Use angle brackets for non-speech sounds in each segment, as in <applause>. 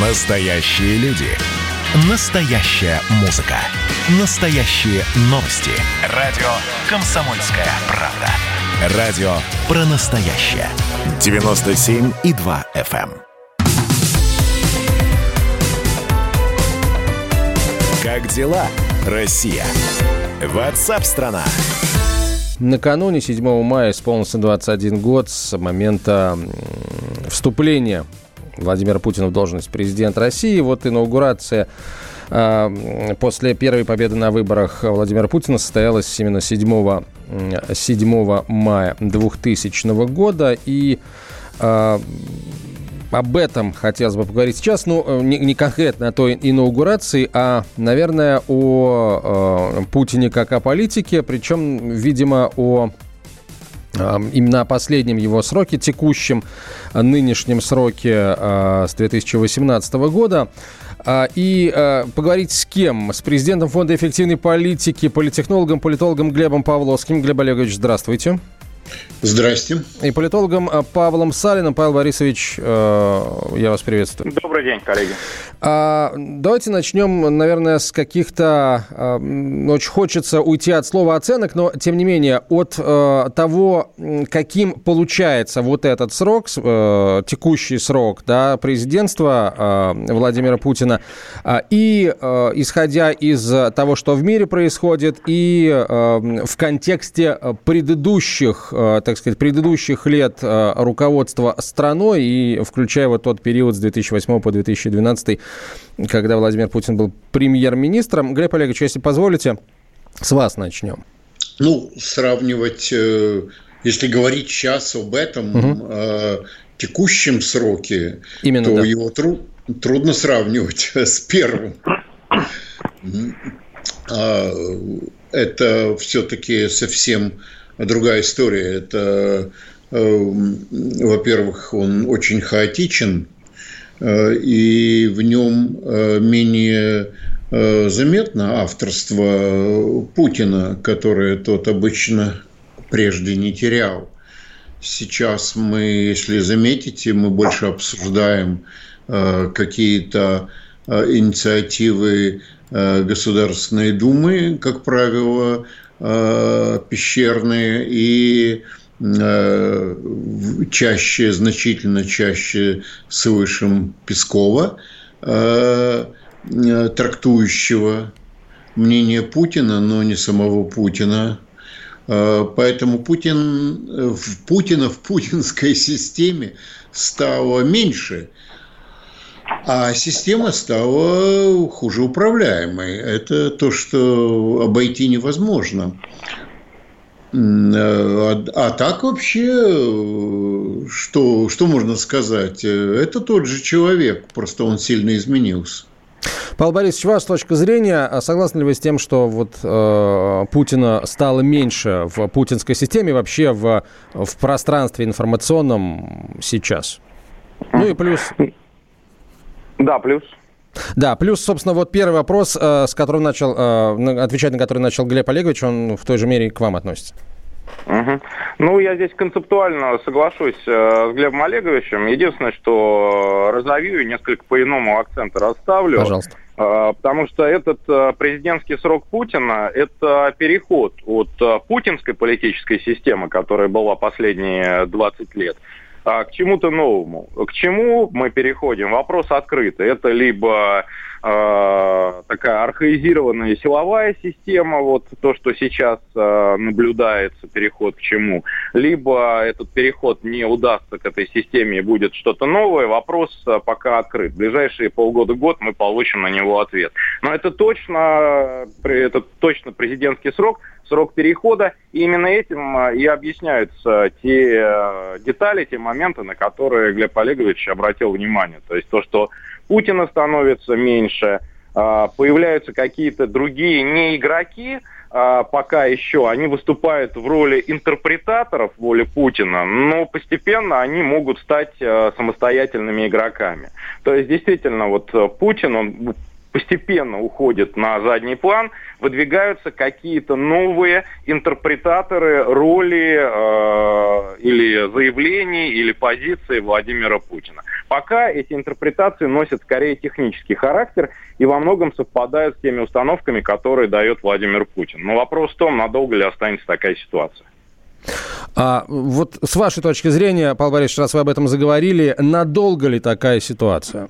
Настоящие люди. Настоящая музыка. Настоящие новости. Радио «Комсомольская правда». Радио про настоящее. 97,2 FM. эм. Как дела, Россия? Ватсап-страна! Накануне 7 мая исполнился 21 год с момента вступления Владимира Путина в должность президента России. Вот инаугурация а, после первой победы на выборах Владимира Путина состоялась именно 7, 7 мая 2000 года. И а, об этом хотелось бы поговорить сейчас. Ну, не, не конкретно о той инаугурации, а, наверное, о э, Путине как о политике, причем, видимо, о именно о последнем его сроке, текущем нынешнем сроке э, с 2018 года. А, и э, поговорить с кем? С президентом Фонда эффективной политики, политехнологом, политологом Глебом Павловским. Глеб Олегович, здравствуйте. Здрасте. И политологом э, Павлом Салиным. Павел Борисович, я вас приветствую. Добрый день, коллеги. А, давайте начнем, наверное, с каких-то... А, очень хочется уйти от слова оценок, но, тем не менее, от того, каким получается вот этот срок, текущий срок да, президентства Владимира Путина, а, и исходя из того, что в мире происходит, и в контексте предыдущих, так сказать, предыдущих лет а, руководства страной, и включая вот тот период с 2008 по 2012 когда Владимир Путин был премьер-министром. Глеб Олегович, если позволите, с вас начнем. Ну, сравнивать, э, если говорить сейчас об этом угу. текущем сроке, Именно, то да. его тру- трудно сравнивать <laughs> с первым. А, это все-таки совсем другая история. Это, э, во-первых, он очень хаотичен, Э, и в нем э, менее заметно авторство Путина, которое тот обычно прежде не терял. Сейчас мы, если заметите, мы больше обсуждаем какие-то инициативы Государственной Думы, как правило, пещерные, и Э, чаще, значительно чаще слышим Пескова, э, э, трактующего мнение Путина, но не самого Путина. Поэтому Путин, в Путина в путинской <laughs> системе стало меньше, а система стала хуже управляемой. Это то, что обойти невозможно. А, а так вообще, что, что можно сказать? Это тот же человек, просто он сильно изменился. Павел Борисович, ваша точка зрения, а согласны ли вы с тем, что вот э, Путина стало меньше в путинской системе, вообще в, в пространстве информационном сейчас? Ну и плюс... Да, плюс. Да, плюс, собственно, вот первый вопрос, э, с которым начал, э, отвечать на который начал Глеб Олегович, он в той же мере и к вам относится. Угу. Ну, я здесь концептуально соглашусь э, с Глебом Олеговичем. Единственное, что разовью и несколько по-иному акценты расставлю. Пожалуйста. Э, потому что этот э, президентский срок Путина – это переход от э, путинской политической системы, которая была последние 20 лет, а, к чему-то новому. К чему мы переходим? Вопрос открытый. Это либо э, такая архаизированная силовая система, вот то, что сейчас э, наблюдается, переход к чему, либо этот переход не удастся к этой системе и будет что-то новое, вопрос э, пока открыт. В ближайшие полгода-год мы получим на него ответ. Но это точно, это точно президентский срок, срок перехода. И именно этим а, и объясняются те э, детали, те моменты, на которые Глеб Олегович обратил внимание. То есть то, что Путина становится меньше, а, появляются какие-то другие не игроки, а, пока еще они выступают в роли интерпретаторов воли Путина, но постепенно они могут стать самостоятельными игроками. То есть действительно вот Путин, он постепенно уходит на задний план, выдвигаются какие-то новые интерпретаторы роли э, или заявлений, или позиции Владимира Путина. Пока эти интерпретации носят скорее технический характер и во многом совпадают с теми установками, которые дает Владимир Путин. Но вопрос в том, надолго ли останется такая ситуация. А вот с вашей точки зрения, Павел Борисович, раз вы об этом заговорили, надолго ли такая ситуация?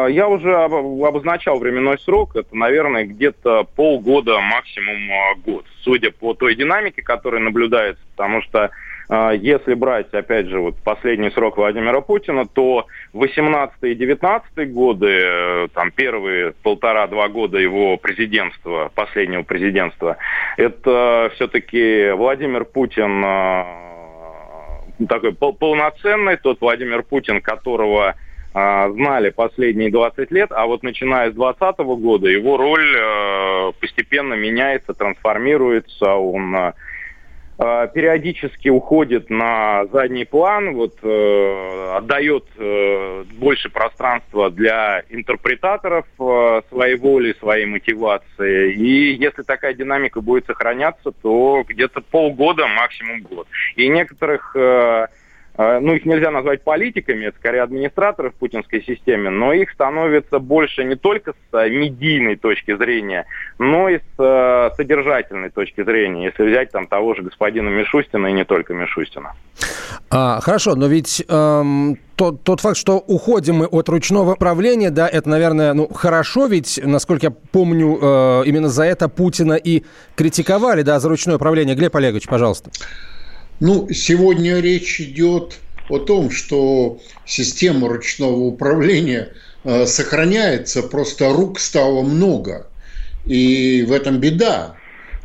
А, я уже обозначал временной срок, это, наверное, где-то полгода, максимум а, год, судя по той динамике, которая наблюдается, потому что а, если брать, опять же, вот последний срок Владимира Путина, то 18 и 19 годы, э, там первые полтора-два года его президентства, последнего президентства, это все-таки Владимир Путин такой полноценный, тот Владимир Путин, которого а, знали последние 20 лет, а вот начиная с 2020 года его роль э, постепенно меняется, трансформируется, он э, э, периодически уходит на задний план, вот отдает больше пространства для интерпретаторов своей воли, своей мотивации. И если такая динамика будет сохраняться, то где-то полгода, максимум год. И некоторых а, ну, их нельзя назвать политиками, это скорее администраторы в путинской системе, но их становится больше не только с а, медийной точки зрения, но и с а, содержательной точки зрения, если взять там того же господина Мишустина и не только Мишустина. А, хорошо, но ведь эм, тот, тот факт, что уходим мы от ручного правления, да, это, наверное, ну, хорошо, ведь, насколько я помню, э, именно за это Путина и критиковали, да, за ручное правление. Глеб Олегович, пожалуйста. Ну, сегодня речь идет о том, что система ручного управления э, сохраняется, просто рук стало много. И в этом беда,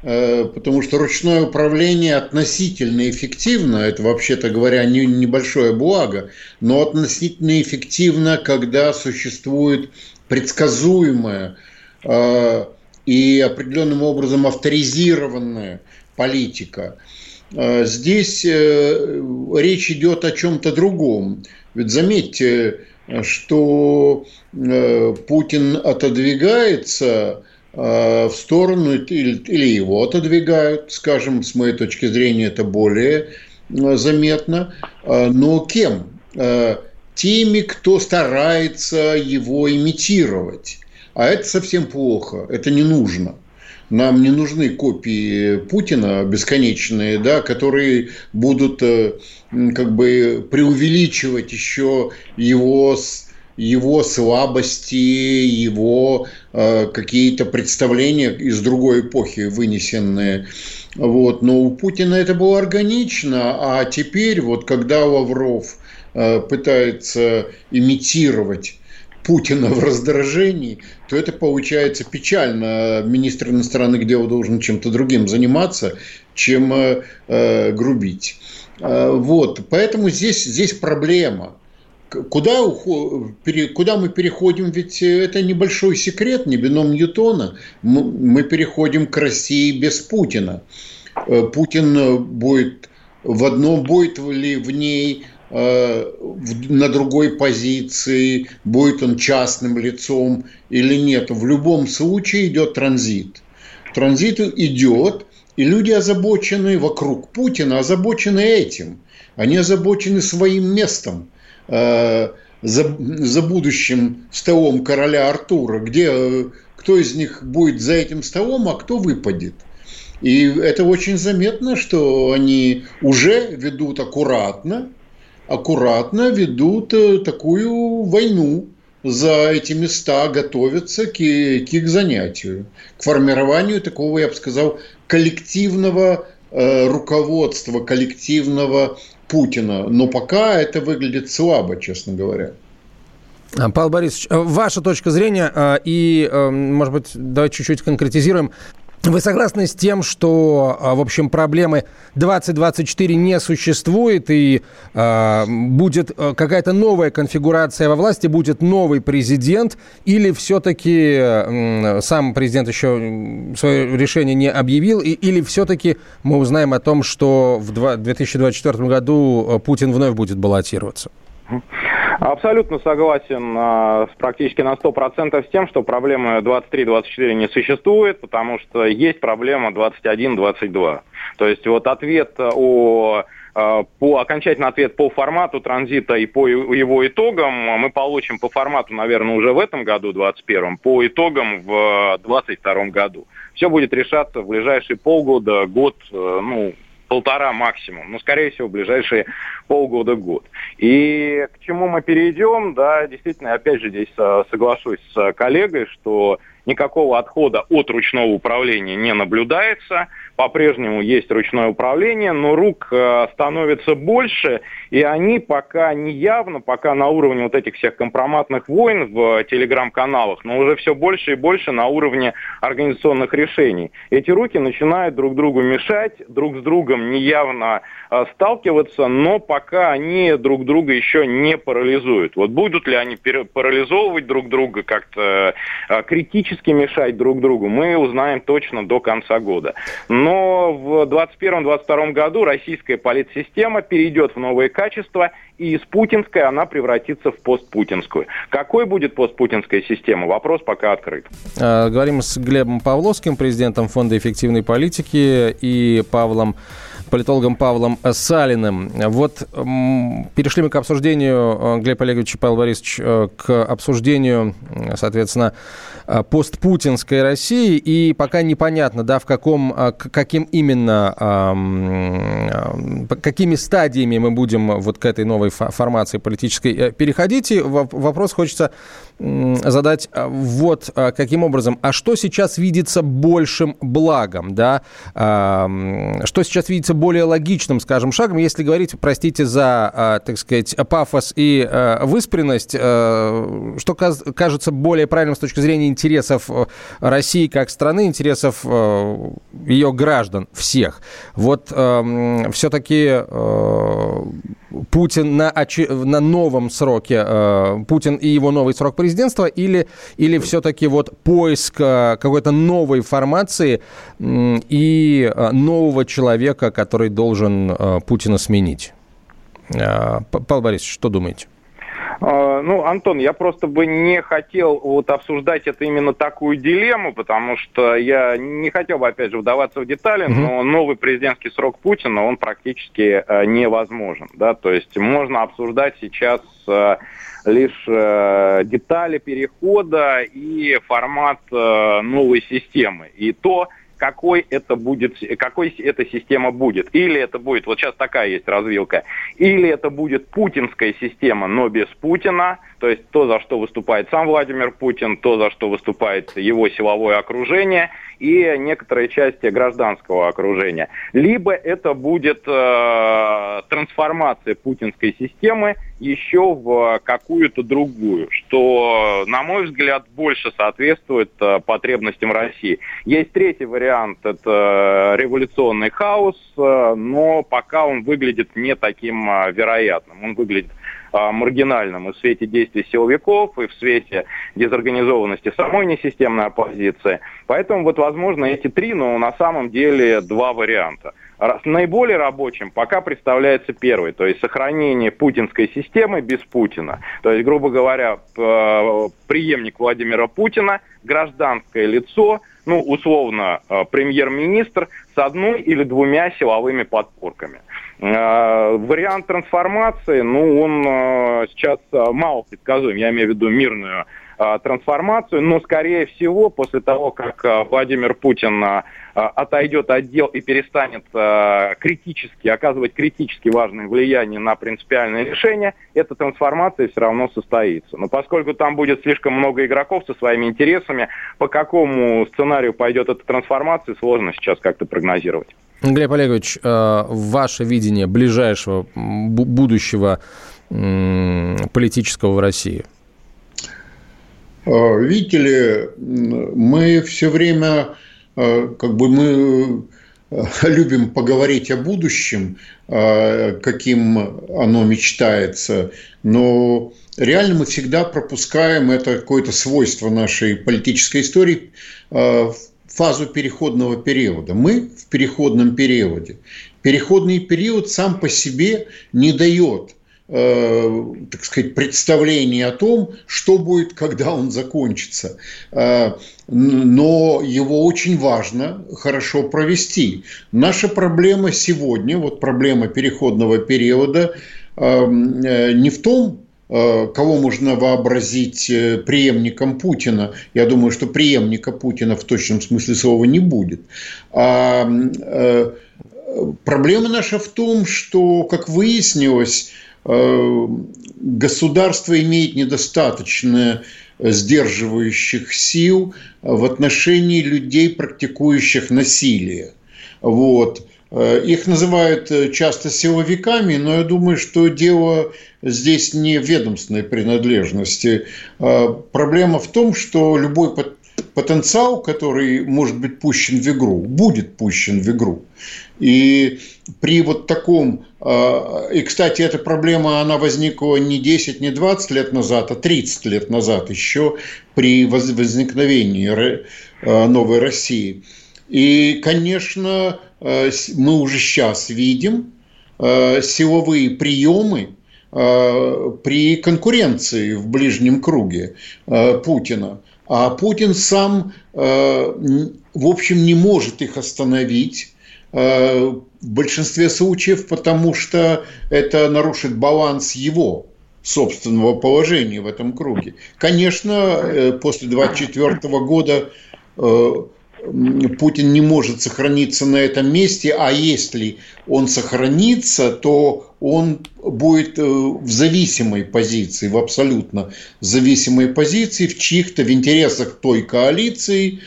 э, потому что ручное управление относительно эффективно, это вообще-то говоря не, небольшое благо, но относительно эффективно, когда существует предсказуемая э, и определенным образом авторизированная политика – здесь э, речь идет о чем-то другом. Ведь заметьте, что э, Путин отодвигается а, в сторону, или его отодвигают, скажем, с моей точки зрения это более э, заметно, а, но кем? Теми, кто старается его имитировать. А это совсем плохо, это не нужно. Нам не нужны копии Путина бесконечные, да, которые будут э, как бы преувеличивать еще его его слабости, его э, какие-то представления из другой эпохи вынесенные. Вот. Но у Путина это было органично, а теперь, вот когда Лавров э, пытается имитировать Путина в раздражении, то это получается печально. Министр иностранных дел должен чем-то другим заниматься, чем э, э грубить. Э, вот, поэтому здесь, здесь проблема. Куда, куда мы переходим? Ведь это небольшой секрет, не бином Ньютона. Мы переходим к России без Путина. Э, Путин будет в одном, будет ли в ней на другой позиции, будет он частным лицом или нет. В любом случае идет транзит. Транзит идет, и люди озабочены вокруг Путина, озабочены этим. Они озабочены своим местом э, за, за будущим столом короля Артура, где э, кто из них будет за этим столом, а кто выпадет. И это очень заметно, что они уже ведут аккуратно, аккуратно ведут э, такую войну за эти места, готовятся к, к их занятию, к формированию такого, я бы сказал, коллективного э, руководства, коллективного Путина. Но пока это выглядит слабо, честно говоря. А, Павел Борисович, э, ваша точка зрения, э, и, может быть, давайте чуть-чуть конкретизируем. Вы согласны с тем, что, а, в общем, проблемы 2024 не существует и э, будет э, какая-то новая конфигурация во власти, будет новый президент, или все-таки э, сам президент еще свое решение не объявил, и, или все-таки мы узнаем о том, что в 2024 году Путин вновь будет баллотироваться? Абсолютно согласен э, практически на 100% с тем, что проблемы 23-24 не существует, потому что есть проблема 21-22. То есть вот ответ о э, по окончательный ответ по формату транзита и по его итогам мы получим по формату, наверное, уже в этом году, 2021, по итогам в 2022 году. Все будет решаться в ближайшие полгода, год, э, ну, полтора максимум, но, скорее всего, в ближайшие полгода-год. И к чему мы перейдем, да, действительно, опять же, здесь э, соглашусь с коллегой, что никакого отхода от ручного управления не наблюдается – по-прежнему есть ручное управление, но рук э, становится больше, и они пока не явно, пока на уровне вот этих всех компроматных войн в телеграм-каналах, но уже все больше и больше на уровне организационных решений. Эти руки начинают друг другу мешать, друг с другом неявно э, сталкиваться, но пока они друг друга еще не парализуют. Вот будут ли они парализовывать друг друга, как-то э, критически мешать друг другу, мы узнаем точно до конца года. Но в 2021-2022 году российская политсистема перейдет в новые качества, и из путинской она превратится в постпутинскую. Какой будет постпутинская система? Вопрос пока открыт. А, говорим с Глебом Павловским, президентом Фонда эффективной политики, и Павлом политологом Павлом Салиным. Вот перешли мы к обсуждению, э, Глеб Олегович и Павел Борисович, э, к обсуждению, соответственно, э, постпутинской России, и пока непонятно, да, в каком, каким именно, какими стадиями мы будем вот к этой новой формации политической переходить. И вопрос хочется задать вот каким образом. А что сейчас видится большим благом, да? Что сейчас видится более логичным, скажем, шагом, если говорить, простите за, а, так сказать, пафос и а, выспренность, а, что кажется более правильным с точки зрения интересов России как страны, интересов ее граждан, всех. Вот все-таки Путин на, на новом сроке, Путин и его новый срок президентства, или, или все-таки вот поиск какой-то новой формации и нового человека, который должен э, Путина сменить. Э, Павел Борисович, что думаете? А, ну, Антон, я просто бы не хотел вот обсуждать это именно такую дилемму, потому что я не хотел бы, опять же, вдаваться в детали, mm-hmm. но новый президентский срок Путина, он практически э, невозможен, да, то есть можно обсуждать сейчас лишь детали перехода и формат новой системы. И то, какой это будет, какой эта система будет. Или это будет, вот сейчас такая есть развилка, или это будет путинская система, но без Путина, то есть то, за что выступает сам Владимир Путин, то, за что выступает его силовое окружение и некоторые части гражданского окружения. Либо это будет э, трансформация путинской системы еще в какую-то другую, что, на мой взгляд, больше соответствует э, потребностям России. Есть третий вариант, это революционный хаос, э, но пока он выглядит не таким э, вероятным. Он выглядит маргинальным и в свете действий силовиков, и в свете дезорганизованности самой несистемной оппозиции. Поэтому вот возможно эти три, но на самом деле два варианта. Наиболее рабочим пока представляется первый, то есть сохранение путинской системы без Путина. То есть, грубо говоря, преемник Владимира Путина, гражданское лицо, ну, условно, э, премьер-министр с одной или двумя силовыми подпорками. Э, вариант трансформации, ну, он э, сейчас мало предсказуем, я имею в виду мирную трансформацию, но, скорее всего, после того, как Владимир Путин отойдет от дел и перестанет критически, оказывать критически важное влияние на принципиальные решения, эта трансформация все равно состоится. Но поскольку там будет слишком много игроков со своими интересами, по какому сценарию пойдет эта трансформация, сложно сейчас как-то прогнозировать. Глеб Олегович, э, ваше видение ближайшего будущего политического в России? Э, видите ли, мы все время, э, как бы мы <laughs> любим поговорить о будущем, каким оно мечтается, но реально мы всегда пропускаем это какое-то свойство нашей политической истории фазу переходного периода. Мы в переходном периоде. Переходный период сам по себе не дает э, так сказать, представление о том, что будет, когда он закончится. Э, но его очень важно хорошо провести. Наша проблема сегодня, вот проблема переходного периода, не в том, кого можно вообразить преемником Путина. Я думаю, что преемника Путина в точном смысле слова не будет. А Проблема наша в том, что, как выяснилось, э, государство имеет недостаточно сдерживающих сил в отношении людей, практикующих насилие. Вот. Э, их называют часто силовиками, но я думаю, что дело здесь не в ведомственной принадлежности. Э, проблема в том, что любой потенциал, который может быть пущен в игру, будет пущен в игру. И при вот таком, и, кстати, эта проблема, она возникла не 10, не 20 лет назад, а 30 лет назад еще при возникновении новой России. И, конечно, мы уже сейчас видим силовые приемы при конкуренции в ближнем круге Путина. А Путин сам, в общем, не может их остановить Э, в большинстве случаев, потому что это нарушит баланс его собственного положения в этом круге. Конечно, э, после 24 года э, Путин не может сохраниться на этом месте, а если он сохранится, то он будет в зависимой позиции, в абсолютно зависимой позиции, в чьих-то, в интересах той коалиции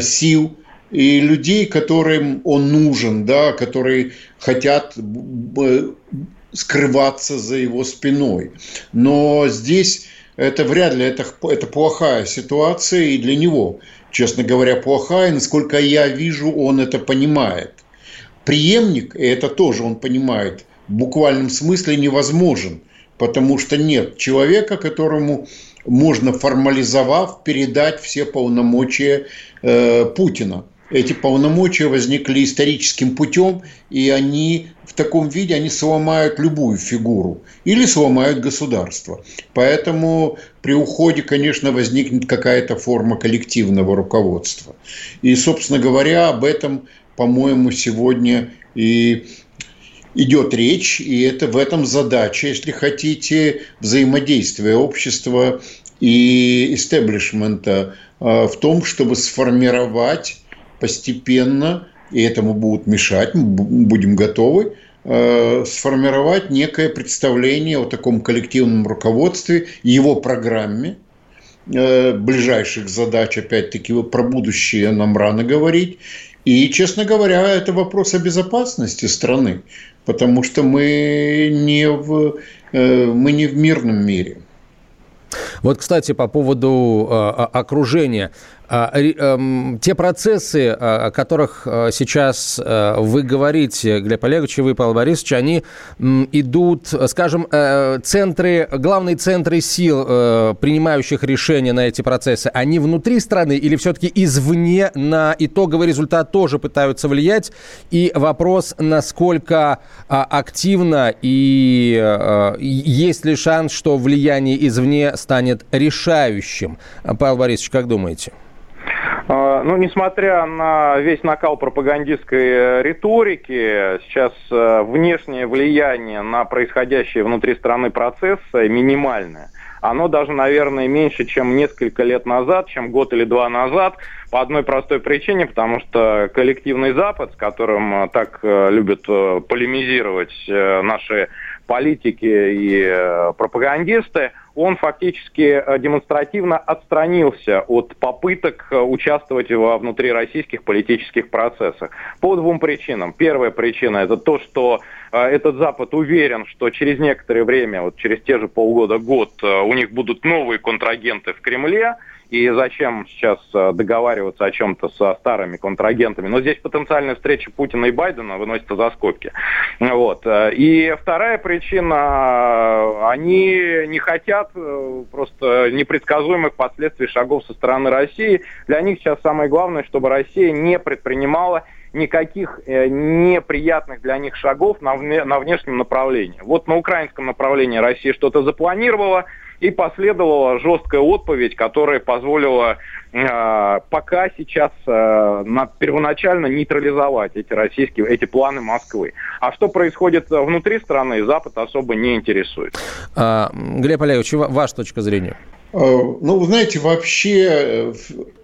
сил, и людей, которым он нужен, да, которые хотят скрываться за его спиной. Но здесь это вряд ли, это, это плохая ситуация и для него, честно говоря, плохая. Насколько я вижу, он это понимает. Приемник, и это тоже он понимает, в буквальном смысле невозможен, потому что нет человека, которому можно формализовав передать все полномочия э, Путина эти полномочия возникли историческим путем, и они в таком виде они сломают любую фигуру или сломают государство. Поэтому при уходе, конечно, возникнет какая-то форма коллективного руководства. И, собственно говоря, об этом, по-моему, сегодня и идет речь, и это в этом задача, если хотите, взаимодействия общества и истеблишмента а, в том, чтобы сформировать постепенно, и этому будут мешать, мы будем готовы, э, сформировать некое представление о таком коллективном руководстве, его программе, э, ближайших задач, опять-таки, про будущее нам рано говорить. И, честно говоря, это вопрос о безопасности страны, потому что мы не в, э, мы не в мирном мире. Вот, кстати, по поводу окружения. А, эм, те процессы, а, о которых а, сейчас вы говорите, Глеб Олегович и вы, Павел Борисович, они идут, скажем, э, центры, главные центры сил, э, принимающих решения на эти процессы, они внутри страны или все-таки извне на итоговый результат тоже пытаются влиять? И вопрос, насколько активно и э, есть ли шанс, что влияние извне станет решающим? Павел Борисович, как думаете? А, ну, несмотря на весь накал пропагандистской э, риторики, сейчас э, внешнее влияние на происходящие внутри страны процессы минимальное. Оно даже, наверное, меньше, чем несколько лет назад, чем год или два назад, по одной простой причине, потому что коллективный Запад, с которым э, так любят полемизировать наши политики и пропагандисты, он фактически э, демонстративно отстранился от попыток э, участвовать во внутрироссийских политических процессах. По двум причинам. Первая причина – это то, что э, этот Запад уверен, что через некоторое время, вот через те же полгода-год, у них будут новые контрагенты в Кремле – и зачем сейчас договариваться о чем-то со старыми контрагентами. Но здесь потенциальная встреча Путина и Байдена выносится за скобки. Вот. И вторая причина, они не хотят просто непредсказуемых последствий шагов со стороны России. Для них сейчас самое главное, чтобы Россия не предпринимала никаких э, неприятных для них шагов на, на внешнем направлении. Вот на украинском направлении Россия что-то запланировала, и последовала жесткая отповедь, которая позволила э, пока сейчас э, на, первоначально нейтрализовать эти российские, эти планы Москвы. А что происходит внутри страны, Запад особо не интересует. А, Глеб Олегович, ваша точка зрения? Э, ну, вы знаете, вообще э,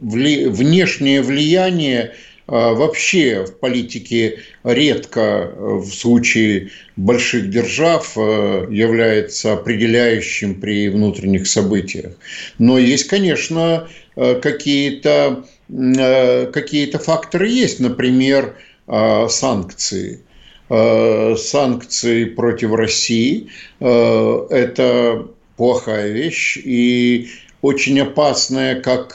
внешнее влияние вообще в политике редко э, в случае больших держав э, является определяющим при внутренних событиях. Но есть, конечно, э, какие-то какие факторы есть, например, санкции. Санкции против России – это плохая вещь и очень опасная как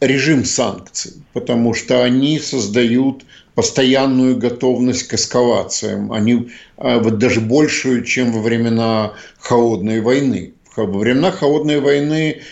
режим санкций, потому что они создают постоянную готовность к эскалациям. Они а, вот даже большую, чем во времена холодной войны. Во времена холодной войны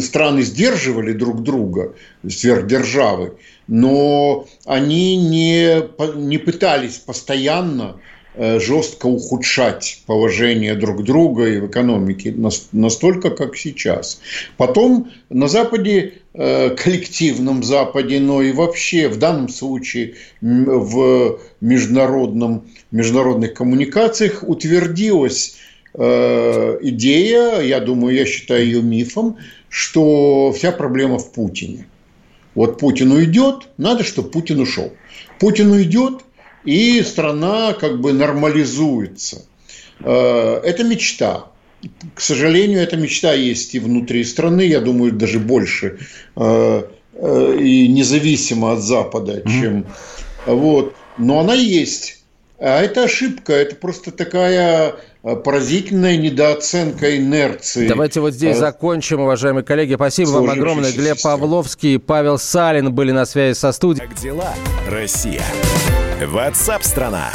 страны сдерживали друг друга, сверхдержавы, но они не, не пытались постоянно Э, жестко ухудшать положение друг друга и в экономике настолько, как сейчас. Потом на Западе, э, коллективном Западе, но и вообще в данном случае в международном, международных коммуникациях утвердилась э, идея, я думаю, я считаю ее мифом, что вся проблема в Путине. Вот Путин уйдет, надо, чтобы Путин ушел. Путин уйдет, и страна как бы нормализуется. Э, это мечта. К сожалению, эта мечта есть и внутри страны, я думаю, даже больше э, э, и независимо от Запада, чем вот. Но она есть. А это ошибка, это просто такая поразительная недооценка инерции. Давайте вот здесь закончим, уважаемые коллеги. Спасибо вам огромное. Глеб Павловский и Павел Салин были на связи со студией. Как дела, Россия? WhatsApp страна.